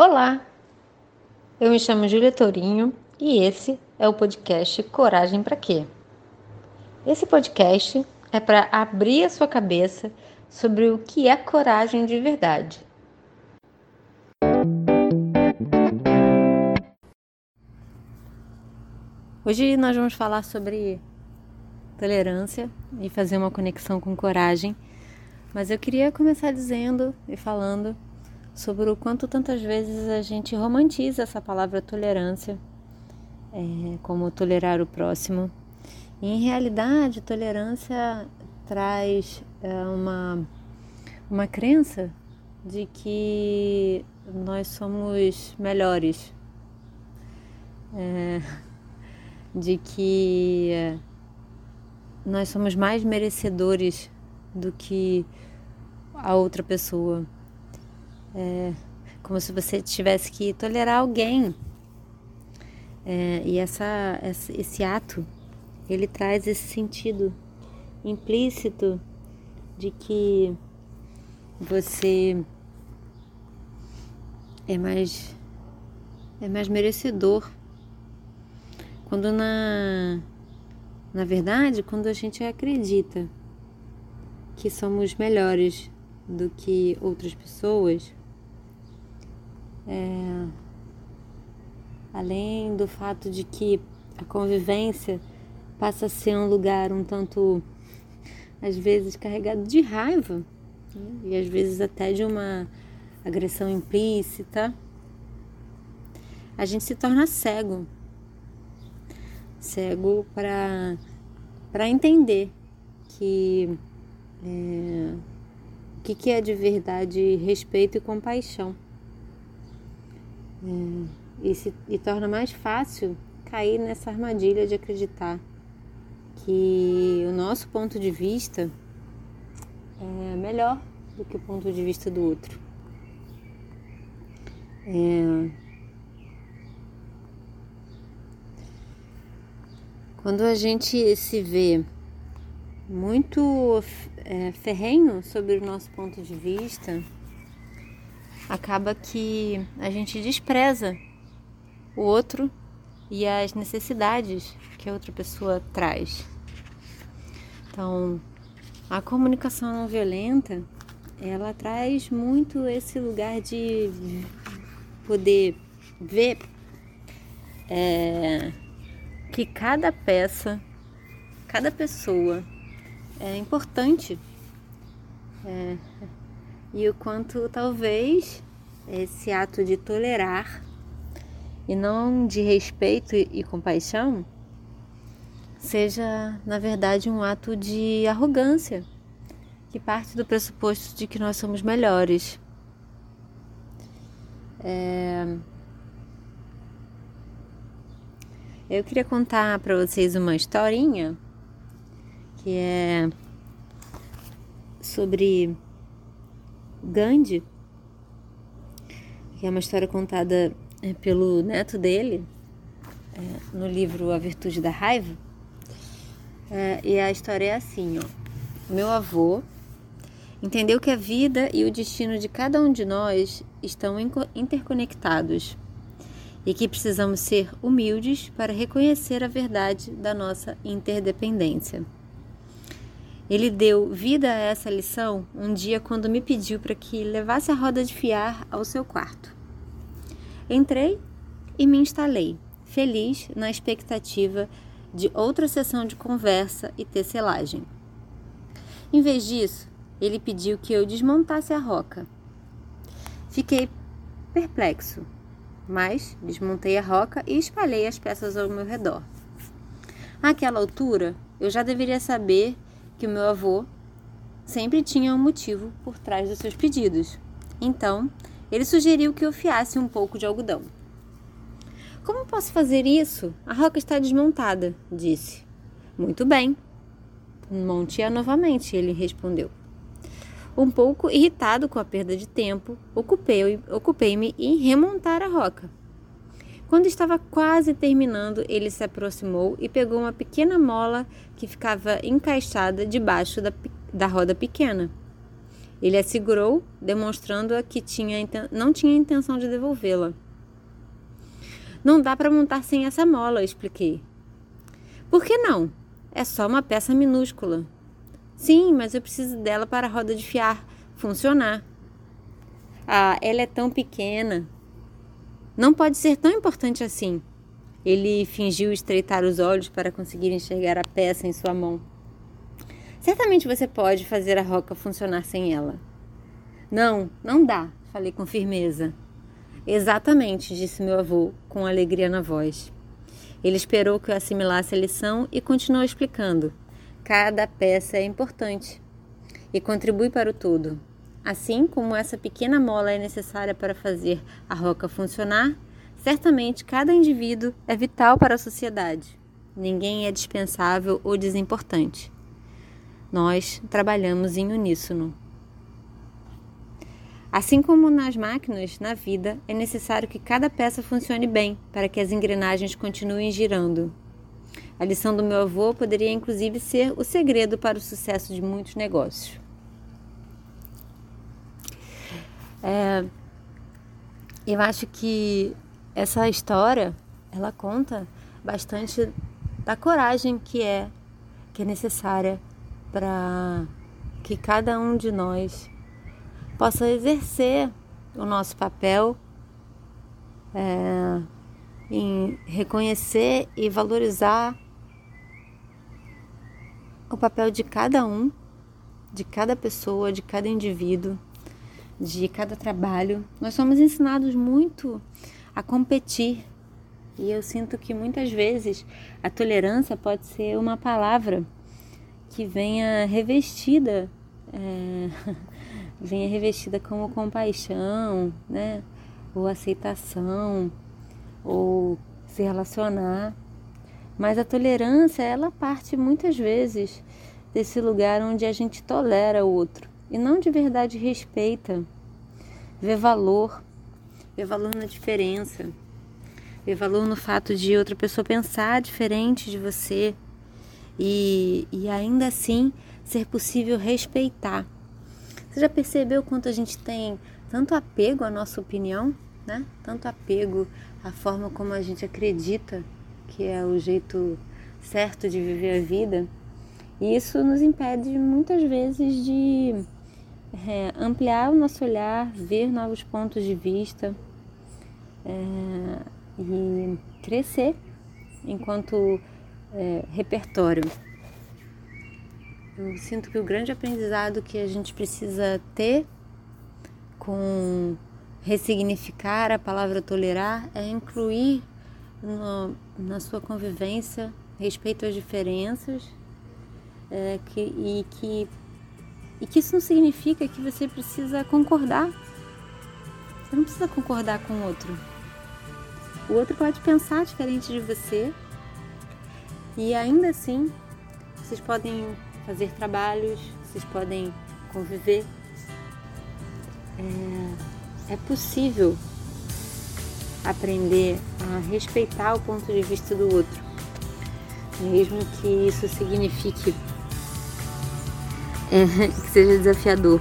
Olá, eu me chamo Júlia Tourinho e esse é o podcast Coragem para Quê? Esse podcast é para abrir a sua cabeça sobre o que é coragem de verdade. Hoje nós vamos falar sobre tolerância e fazer uma conexão com coragem, mas eu queria começar dizendo e falando sobre o quanto tantas vezes a gente romantiza essa palavra tolerância, é, como tolerar o próximo. E, em realidade, tolerância traz é, uma, uma crença de que nós somos melhores, é, de que nós somos mais merecedores do que a outra pessoa. É como se você tivesse que tolerar alguém. É, e essa, esse ato, ele traz esse sentido implícito de que você é mais é mais merecedor quando na na verdade quando a gente acredita que somos melhores do que outras pessoas é, além do fato de que a convivência passa a ser um lugar um tanto, às vezes, carregado de raiva né? e às vezes até de uma agressão implícita, a gente se torna cego cego para entender que é, o que, que é de verdade respeito e compaixão. É, e, se, e torna mais fácil cair nessa armadilha de acreditar que o nosso ponto de vista é melhor do que o ponto de vista do outro. É... Quando a gente se vê muito é, ferrenho sobre o nosso ponto de vista, acaba que a gente despreza o outro e as necessidades que a outra pessoa traz. Então, a comunicação não violenta, ela traz muito esse lugar de poder ver é, que cada peça, cada pessoa é importante. É, e o quanto talvez esse ato de tolerar e não de respeito e compaixão seja, na verdade, um ato de arrogância que parte do pressuposto de que nós somos melhores. É... Eu queria contar para vocês uma historinha que é sobre Gandhi, que é uma história contada é, pelo neto dele é, no livro A Virtude da Raiva. É, e a história é assim, ó. Meu avô entendeu que a vida e o destino de cada um de nós estão interconectados e que precisamos ser humildes para reconhecer a verdade da nossa interdependência. Ele deu vida a essa lição um dia quando me pediu para que levasse a roda de fiar ao seu quarto. Entrei e me instalei, feliz na expectativa de outra sessão de conversa e tecelagem. Em vez disso, ele pediu que eu desmontasse a roca. Fiquei perplexo, mas desmontei a roca e espalhei as peças ao meu redor. Àquela altura, eu já deveria saber que o meu avô sempre tinha um motivo por trás dos seus pedidos. Então, ele sugeriu que eu fiasse um pouco de algodão. Como posso fazer isso? A roca está desmontada, disse. Muito bem. Monte-a novamente, ele respondeu. Um pouco irritado com a perda de tempo, ocupei-me ocupei em remontar a roca. Quando estava quase terminando, ele se aproximou e pegou uma pequena mola que ficava encaixada debaixo da, da roda pequena. Ele a segurou, demonstrando que tinha, não tinha intenção de devolvê-la. Não dá para montar sem essa mola, expliquei. Por que não? É só uma peça minúscula. Sim, mas eu preciso dela para a roda de fiar funcionar. Ah, ela é tão pequena. Não pode ser tão importante assim. Ele fingiu estreitar os olhos para conseguir enxergar a peça em sua mão. Certamente você pode fazer a roca funcionar sem ela. Não, não dá, falei com firmeza. Exatamente, disse meu avô, com alegria na voz. Ele esperou que eu assimilasse a lição e continuou explicando. Cada peça é importante e contribui para o todo. Assim como essa pequena mola é necessária para fazer a roca funcionar, certamente cada indivíduo é vital para a sociedade. Ninguém é dispensável ou desimportante. Nós trabalhamos em uníssono. Assim como nas máquinas, na vida, é necessário que cada peça funcione bem para que as engrenagens continuem girando. A lição do meu avô poderia inclusive ser o segredo para o sucesso de muitos negócios. É, eu acho que essa história ela conta bastante da coragem que é que é necessária para que cada um de nós possa exercer o nosso papel é, em reconhecer e valorizar o papel de cada um, de cada pessoa, de cada indivíduo, de cada trabalho. Nós somos ensinados muito a competir e eu sinto que muitas vezes a tolerância pode ser uma palavra que venha revestida, é, venha revestida como compaixão, né? Ou aceitação, ou se relacionar. Mas a tolerância, ela parte muitas vezes desse lugar onde a gente tolera o outro e não de verdade respeita, vê valor, vê valor na diferença, vê valor no fato de outra pessoa pensar diferente de você, e, e ainda assim ser possível respeitar. Você já percebeu quanto a gente tem tanto apego à nossa opinião, né? Tanto apego à forma como a gente acredita que é o jeito certo de viver a vida. E isso nos impede muitas vezes de é, ampliar o nosso olhar, ver novos pontos de vista é, e crescer enquanto é, repertório. Eu sinto que o grande aprendizado que a gente precisa ter com ressignificar a palavra tolerar é incluir no, na sua convivência respeito às diferenças é, que, e, que, e que isso não significa que você precisa concordar. Você não precisa concordar com o outro. O outro pode pensar diferente de você, e ainda assim, vocês podem fazer trabalhos, vocês podem conviver. É, é possível aprender a respeitar o ponto de vista do outro, mesmo que isso signifique é, que seja desafiador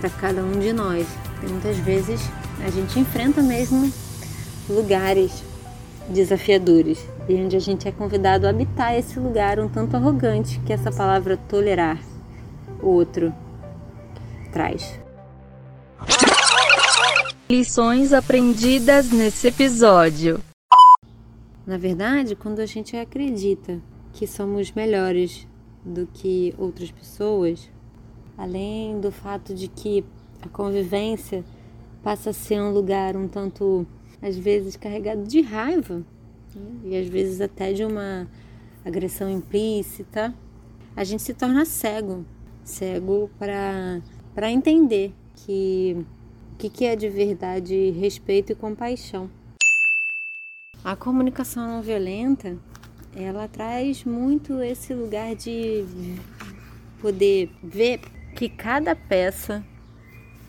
para cada um de nós. Muitas vezes a gente enfrenta mesmo lugares desafiadores e onde a gente é convidado a habitar esse lugar um tanto arrogante que essa palavra tolerar o outro traz. Lições aprendidas nesse episódio. Na verdade, quando a gente acredita que somos melhores do que outras pessoas, além do fato de que a convivência passa a ser um lugar um tanto às vezes carregado de raiva né? e às vezes até de uma agressão implícita, a gente se torna cego, cego para entender que o que, que é de verdade respeito e compaixão. A comunicação não violenta, ela traz muito esse lugar de poder ver que cada peça,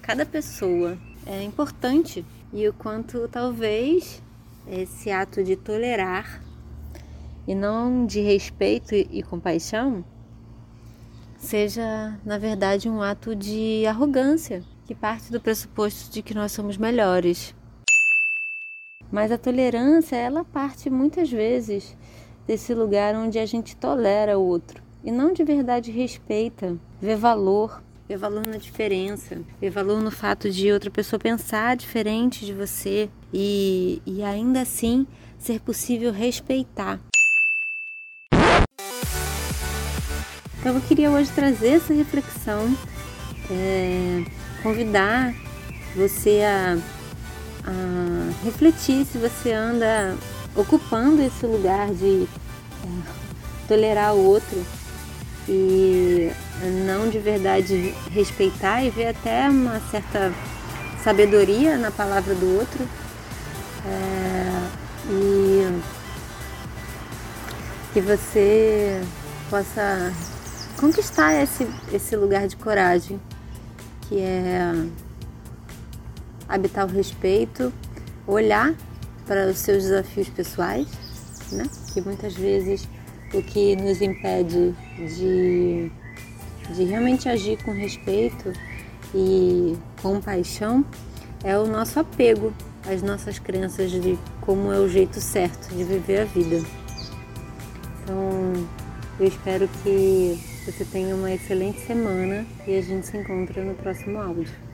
cada pessoa é importante e o quanto talvez esse ato de tolerar e não de respeito e compaixão seja, na verdade, um ato de arrogância que parte do pressuposto de que nós somos melhores. Mas a tolerância, ela parte muitas vezes desse lugar onde a gente tolera o outro e não de verdade respeita, vê valor, vê valor na diferença, vê valor no fato de outra pessoa pensar diferente de você e, e ainda assim ser possível respeitar. Então eu queria hoje trazer essa reflexão, é, convidar você a, a, refletir se você anda ocupando esse lugar de é, tolerar o outro e não de verdade respeitar e ver até uma certa sabedoria na palavra do outro. É, e que você possa conquistar esse, esse lugar de coragem, que é habitar o respeito, olhar para os seus desafios pessoais, né? Que muitas vezes o que nos impede de, de realmente agir com respeito e compaixão é o nosso apego às nossas crenças de como é o jeito certo de viver a vida. Então, eu espero que você tenha uma excelente semana e a gente se encontra no próximo áudio.